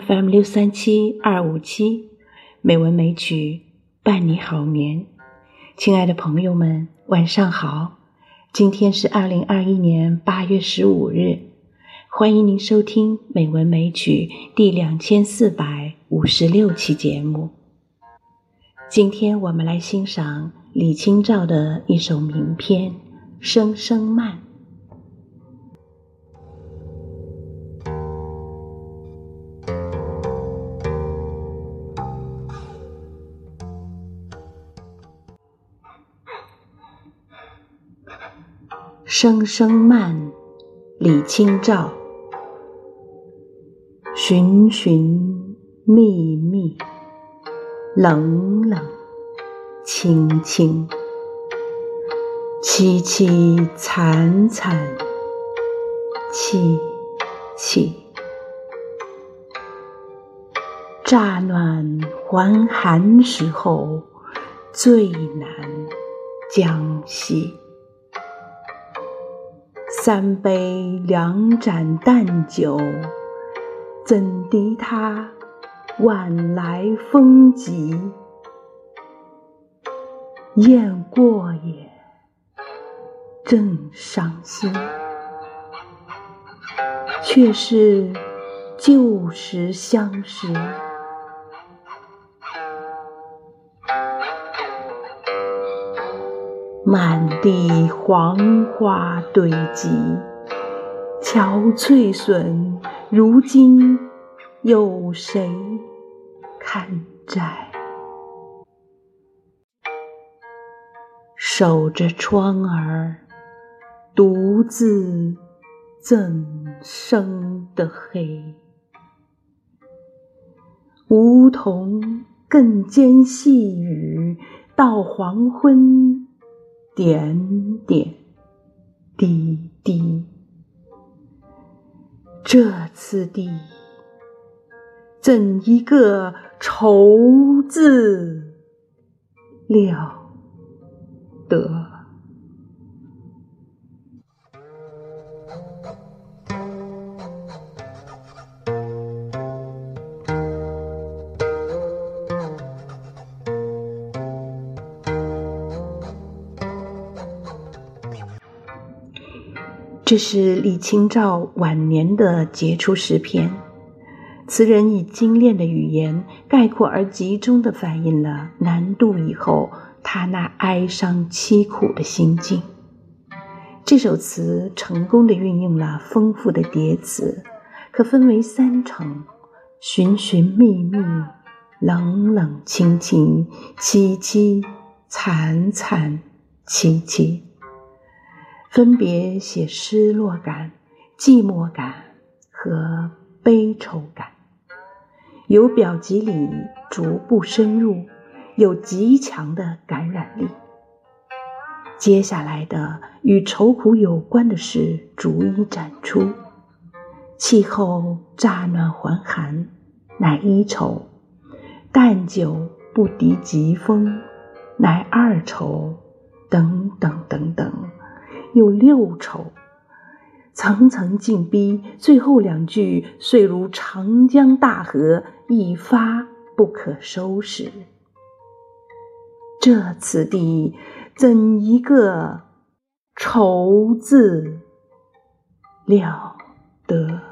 FM 六三七二五七，美文美曲伴你好眠。亲爱的朋友们，晚上好！今天是二零二一年八月十五日，欢迎您收听《美文美曲》第两千四百五十六期节目。今天我们来欣赏李清照的一首名篇《声声慢》。声声慢，李清照。寻寻觅觅，冷冷清清，凄凄惨惨戚戚。乍暖还寒时候，最难将息。三杯两盏淡酒，怎敌他晚来风急？雁过也，正伤心。却是旧时相识。满地黄花堆积，憔悴损。如今有谁堪摘？守着窗儿，独自怎生得黑？梧桐更兼细雨，到黄昏。点点滴滴，这次第，怎一个愁字了得！这是李清照晚年的杰出诗篇，词人以精炼的语言，概括而集中地反映了南渡以后他那哀伤凄苦的心境。这首词成功地运用了丰富的叠词，可分为三层：寻寻觅觅、冷冷清清、凄凄惨惨戚戚。分别写失落感、寂寞感和悲愁感，由表及里逐步深入，有极强的感染力。接下来的与愁苦有关的事逐一展出：气候乍暖还寒，乃一愁；淡酒不敌疾风，乃二愁，等等等等。有六愁，层层进逼，最后两句遂如长江大河，一发不可收拾。这此地怎一个愁字了得！